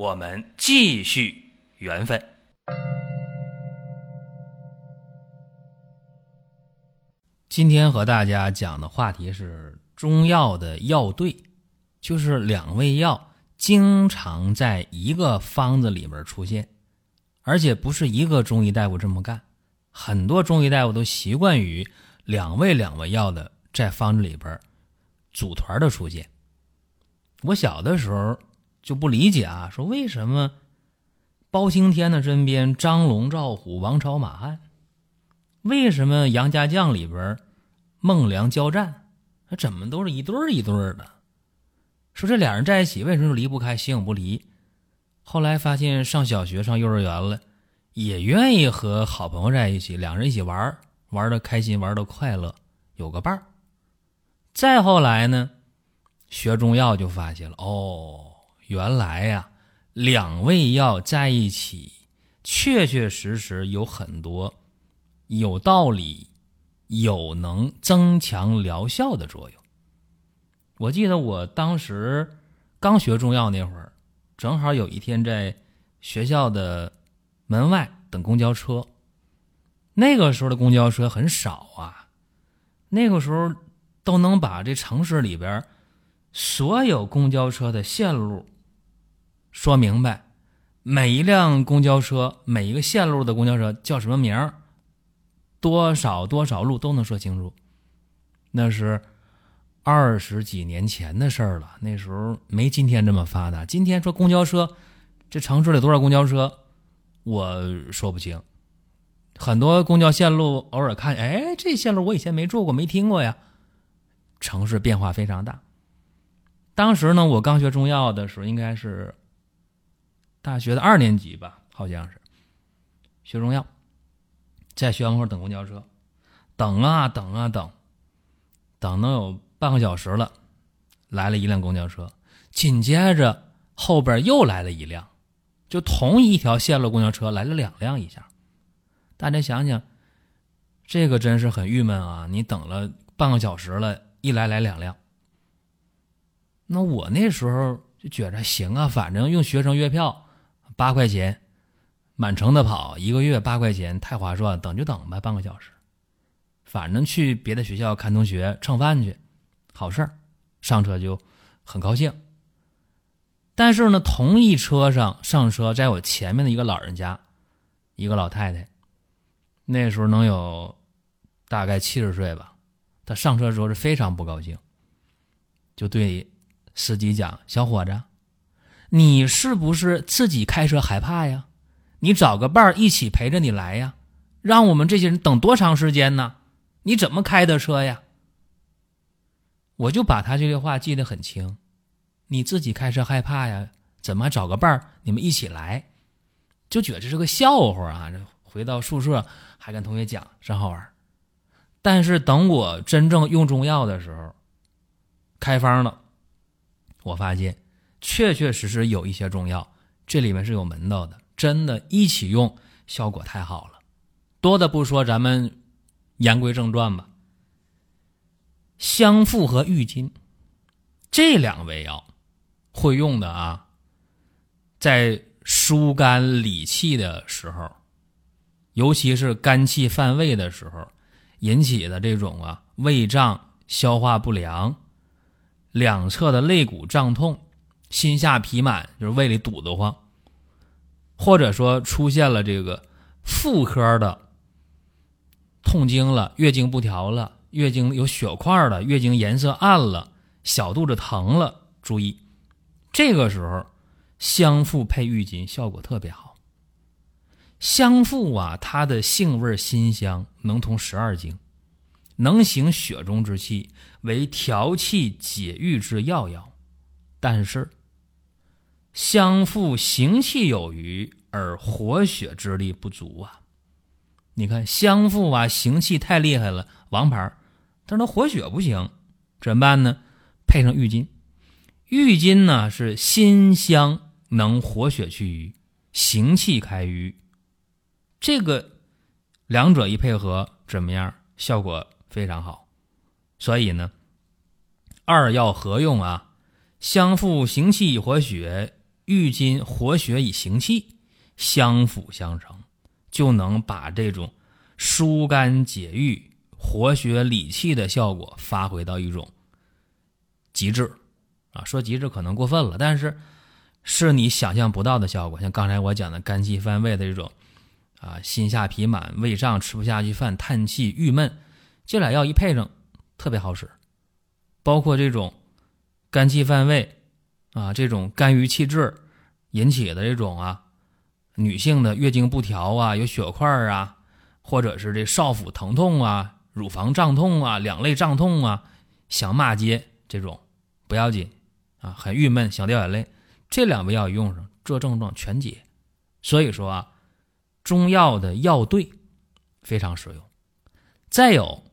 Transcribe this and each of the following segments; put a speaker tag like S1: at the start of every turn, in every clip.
S1: 我们继续缘分。今天和大家讲的话题是中药的药对，就是两味药经常在一个方子里边出现，而且不是一个中医大夫这么干，很多中医大夫都习惯于两味两味药的在方子里边组团的出现。我小的时候。就不理解啊，说为什么包青天的身边张龙赵虎王朝马汉，为什么杨家将里边孟良交战，怎么都是一对儿一对儿的？说这俩人在一起为什么就离不开，形影不离？后来发现上小学上幼儿园了，也愿意和好朋友在一起，两人一起玩，玩的开心，玩的快乐，有个伴儿。再后来呢，学中药就发现了哦。原来呀，两味药在一起，确确实实有很多有道理、有能增强疗效的作用。我记得我当时刚学中药那会儿，正好有一天在学校的门外等公交车。那个时候的公交车很少啊，那个时候都能把这城市里边所有公交车的线路。说明白，每一辆公交车，每一个线路的公交车叫什么名儿，多少多少路都能说清楚。那是二十几年前的事儿了，那时候没今天这么发达。今天说公交车，这城市里多少公交车，我说不清。很多公交线路偶尔看，哎，这线路我以前没坐过，没听过呀。城市变化非常大。当时呢，我刚学中药的时候，应该是。大学的二年级吧，好像是学中药，在学校门口等公交车，等啊等啊等，等能有半个小时了，来了一辆公交车，紧接着后边又来了一辆，就同一条线路公交车来了两辆一下，大家想想，这个真是很郁闷啊！你等了半个小时了，一来来两辆，那我那时候就觉着行啊，反正用学生月票。八块钱，满城的跑，一个月八块钱，太划算。等就等吧，半个小时，反正去别的学校看同学蹭饭去，好事儿。上车就很高兴。但是呢，同一车上上车，在我前面的一个老人家，一个老太太，那时候能有大概七十岁吧。她上车的时候是非常不高兴，就对司机讲：“小伙子。”你是不是自己开车害怕呀？你找个伴儿一起陪着你来呀？让我们这些人等多长时间呢？你怎么开的车呀？我就把他这句话记得很清。你自己开车害怕呀？怎么找个伴儿？你们一起来，就觉得这是个笑话啊！回到宿舍还跟同学讲，真好玩。但是等我真正用中药的时候，开方了，我发现。确确实实有一些中药，这里面是有门道的，真的，一起用效果太好了。多的不说，咱们言归正传吧。香附和郁金这两味药会用的啊，在疏肝理气的时候，尤其是肝气犯胃的时候引起的这种啊胃胀、消化不良、两侧的肋骨胀痛。心下痞满，就是胃里堵得慌，或者说出现了这个妇科的痛经了，月经不调了，月经有血块了，月经颜色暗了，小肚子疼了，注意，这个时候香附配郁金效果特别好。香附啊，它的性味辛香，能通十二经，能行血中之气，为调气解郁之要药，但是。香附行气有余，而活血之力不足啊。你看香附啊，行气太厉害了，王牌，但是它活血不行，怎么办呢？配上郁金，郁金呢是辛香，能活血去瘀，行气开瘀。这个两者一配合，怎么样？效果非常好。所以呢，二药合用啊，香附行气活血，郁金活血以行气，相辅相成，就能把这种疏肝解郁、活血理气的效果发挥到一种极致啊！说极致可能过分了，但是是你想象不到的效果。像刚才我讲的肝气犯胃的这种啊，心下痞满、胃胀、吃不下去饭、叹气、郁闷，这俩药一配上。特别好使，包括这种肝气犯胃啊，这种肝郁气滞引起的这种啊，女性的月经不调啊，有血块啊，或者是这少腹疼痛啊，乳房胀痛啊，两肋胀痛啊，想骂街这种不要紧啊，很郁闷想掉眼泪，这两味药用上，这症状全解。所以说啊，中药的药对非常实用。再有。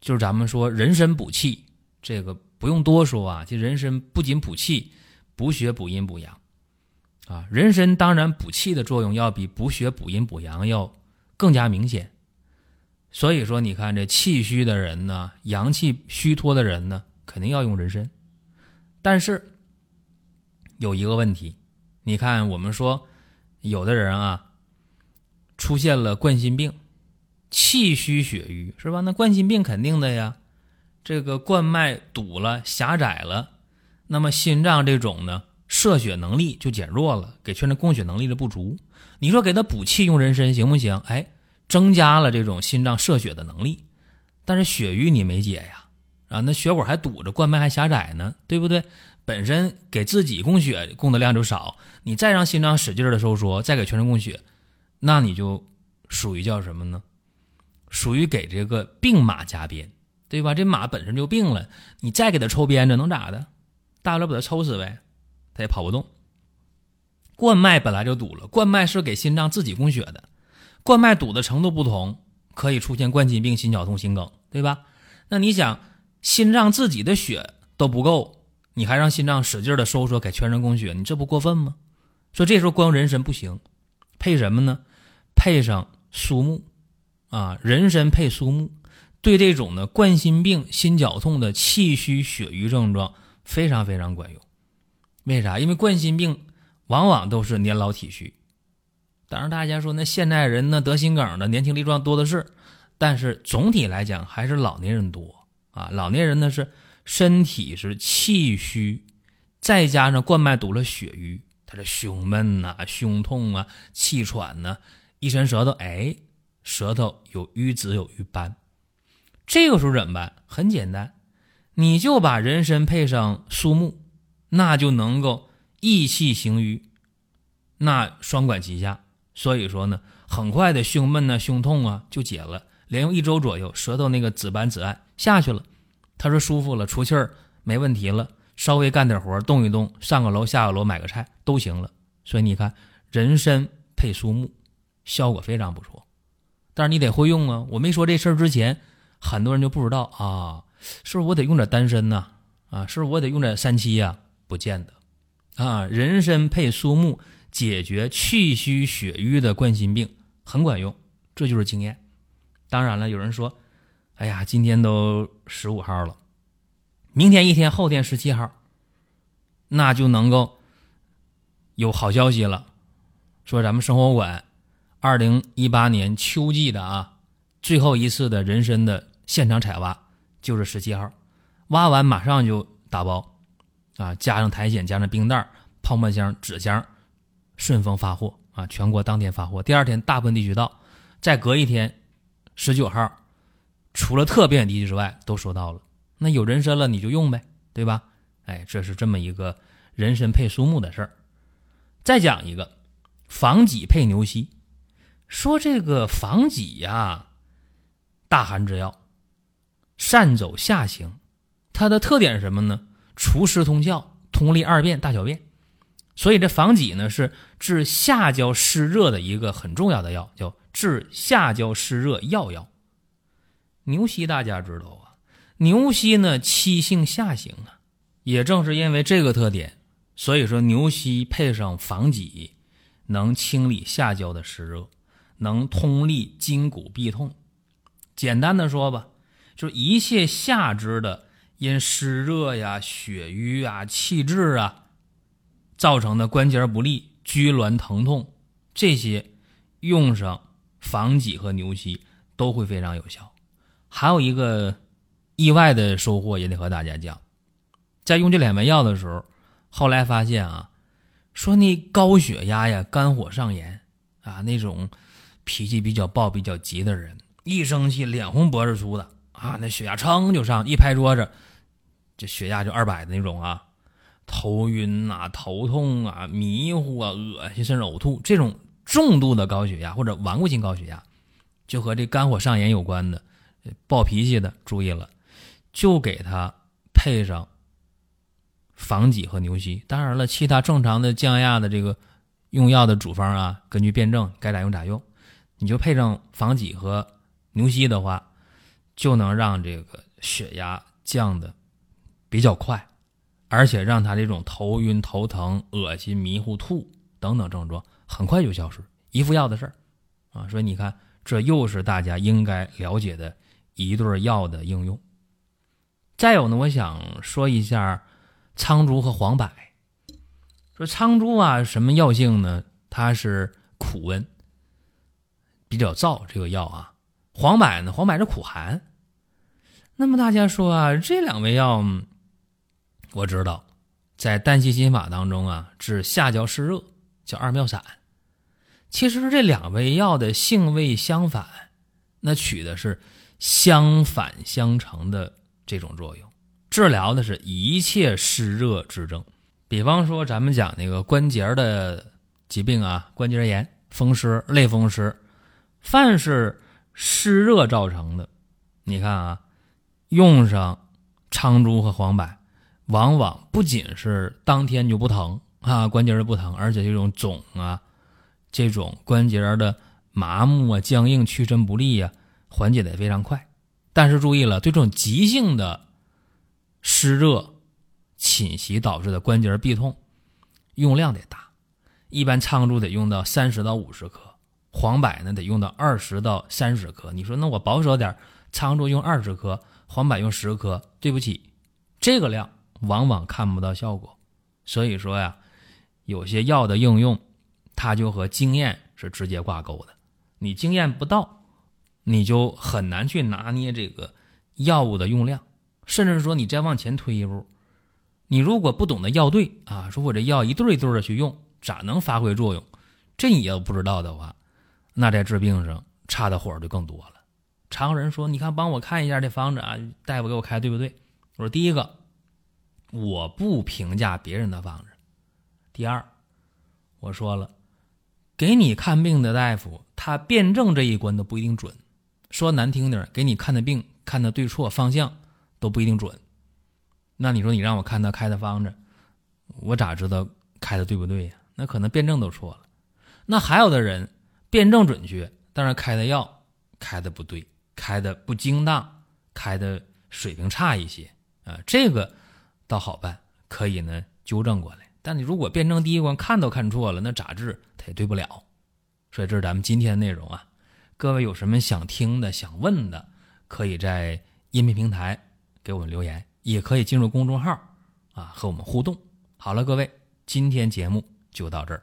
S1: 就是咱们说人参补气，这个不用多说啊。这人参不仅补气、补血、补阴、补阳，啊，人参当然补气的作用要比补血、补阴、补阳要更加明显。所以说，你看这气虚的人呢，阳气虚脱的人呢，肯定要用人参。但是有一个问题，你看我们说有的人啊，出现了冠心病。气虚血瘀是吧？那冠心病肯定的呀，这个冠脉堵了、狭窄了，那么心脏这种呢，摄血能力就减弱了，给全身供血能力的不足。你说给他补气用人参行不行？哎，增加了这种心脏摄血的能力，但是血瘀你没解呀，啊，那血管还堵着，冠脉还狭窄呢，对不对？本身给自己供血供的量就少，你再让心脏使劲的收缩，再给全身供血，那你就属于叫什么呢？属于给这个病马加鞭，对吧？这马本身就病了，你再给他抽鞭子能咋的？大不了把他抽死呗，他也跑不动。冠脉本来就堵了，冠脉是给心脏自己供血的，冠脉堵的程度不同，可以出现冠心病、心绞痛、心梗，对吧？那你想，心脏自己的血都不够，你还让心脏使劲的收缩给全身供血，你这不过分吗？说这时候光人参不行，配什么呢？配上苏木。啊，人参配苏木，对这种的冠心病、心绞痛的气虚血瘀症状非常非常管用。为啥？因为冠心病往往都是年老体虚。当然，大家说那现代人呢得心梗的年轻力壮多的是，但是总体来讲还是老年人多啊。老年人呢是身体是气虚，再加上冠脉堵了血瘀，他这胸闷呐、胸痛啊、气喘呐，一伸舌头，哎。舌头有瘀紫有瘀斑，这个时候怎么办？很简单，你就把人参配上苏木，那就能够益气行瘀，那双管齐下。所以说呢，很快的胸闷呢、胸痛啊就解了，连用一周左右，舌头那个紫斑紫暗下去了。他说舒服了，出气儿没问题了，稍微干点活，动一动，上个楼下个楼买个菜都行了。所以你看，人参配苏木，效果非常不错。但是你得会用啊！我没说这事儿之前，很多人就不知道啊，是不是我得用点丹参呢？啊，是不是我得用点三七呀？不见得，啊，人参配苏木解决气虚血瘀的冠心病很管用，这就是经验。当然了，有人说，哎呀，今天都十五号了，明天一天，后天十七号，那就能够有好消息了，说咱们生活馆。二零一八年秋季的啊，最后一次的人参的现场采挖就是十七号，挖完马上就打包，啊，加上苔藓，加上冰袋、泡沫箱、纸箱，顺丰发货啊，全国当天发货。第二天大部分地区到，再隔一天，十九号，除了特别地区之外都收到了。那有人参了你就用呗，对吧？哎，这是这么一个人参配苏木的事儿。再讲一个，防己配牛膝。说这个防己呀，大寒之药，善走下行，它的特点是什么呢？除湿通窍，通利二便、大小便。所以这防己呢是治下焦湿热的一个很重要的药，叫治下焦湿热要药。牛膝大家知道啊，牛膝呢气性下行啊，也正是因为这个特点，所以说牛膝配上防己，能清理下焦的湿热，能通利筋骨痹痛。简单的说吧，就一切下肢的因湿热呀、血瘀啊、气滞啊。造成的关节不利、拘挛疼痛，这些用上防己和牛膝都会非常有效。还有一个意外的收获也得和大家讲，在用这两味药的时候，后来发现啊，说那高血压呀、肝火上炎啊，那种脾气比较暴、比较急的人，一生气脸红脖子粗的啊，那血压噌就上，一拍桌子，这血压就二百的那种啊。头晕啊，头痛啊，迷糊啊，恶心甚至呕吐，这种重度的高血压或者顽固性高血压，就和这肝火上炎有关的，暴脾气的，注意了，就给他配上防己和牛膝。当然了，其他正常的降压的这个用药的主方啊，根据辩证该咋用咋用。你就配上防己和牛膝的话，就能让这个血压降的比较快。而且让他这种头晕、头疼、恶心、迷糊、吐等等症状很快就消失，一副药的事儿啊！所以你看，这又是大家应该了解的一对药的应用。再有呢，我想说一下苍术和黄柏。说苍术啊，什么药性呢？它是苦温，比较燥，这个药啊。黄柏呢，黄柏是苦寒。那么大家说啊，这两味药。我知道，在丹溪心法当中啊，治下焦湿热叫二妙散。其实这两味药的性味相反，那取的是相反相成的这种作用，治疗的是一切湿热之症。比方说，咱们讲那个关节的疾病啊，关节炎、风湿、类风湿，凡是湿热造成的，你看啊，用上苍术和黄柏。往往不仅是当天就不疼啊，关节儿不疼，而且这种肿啊，这种关节的麻木啊、僵硬、屈伸不利啊，缓解的也非常快。但是注意了，对这种急性的湿热侵袭导致的关节痹痛，用量得大。一般苍术得用到三十到五十克，黄柏呢得用到二十到三十克。你说那我保守点，沧州用二十克，黄柏用十克。对不起，这个量。往往看不到效果，所以说呀，有些药的应用，它就和经验是直接挂钩的。你经验不到，你就很难去拿捏这个药物的用量。甚至说，你再往前推一步，你如果不懂得药对啊，说我这药一对一对的去用，咋能发挥作用？这你要不知道的话，那在治病上差的火就更多了。常人说，你看，帮我看一下这方子啊，大夫给我开对不对？我说第一个。我不评价别人的方子。第二，我说了，给你看病的大夫，他辩证这一关都不一定准。说难听点，给你看的病看的对错方向都不一定准。那你说你让我看他开的方子，我咋知道开的对不对呀？那可能辩证都错了。那还有的人辩证准确，但是开的药开的不对，开的不精当，开的水平差一些啊，这个。倒好办，可以呢纠正过来。但你如果辩证第一关看都看错了，那咋治他也对不了。所以这是咱们今天的内容啊。各位有什么想听的、想问的，可以在音频平台给我们留言，也可以进入公众号啊和我们互动。好了，各位，今天节目就到这儿。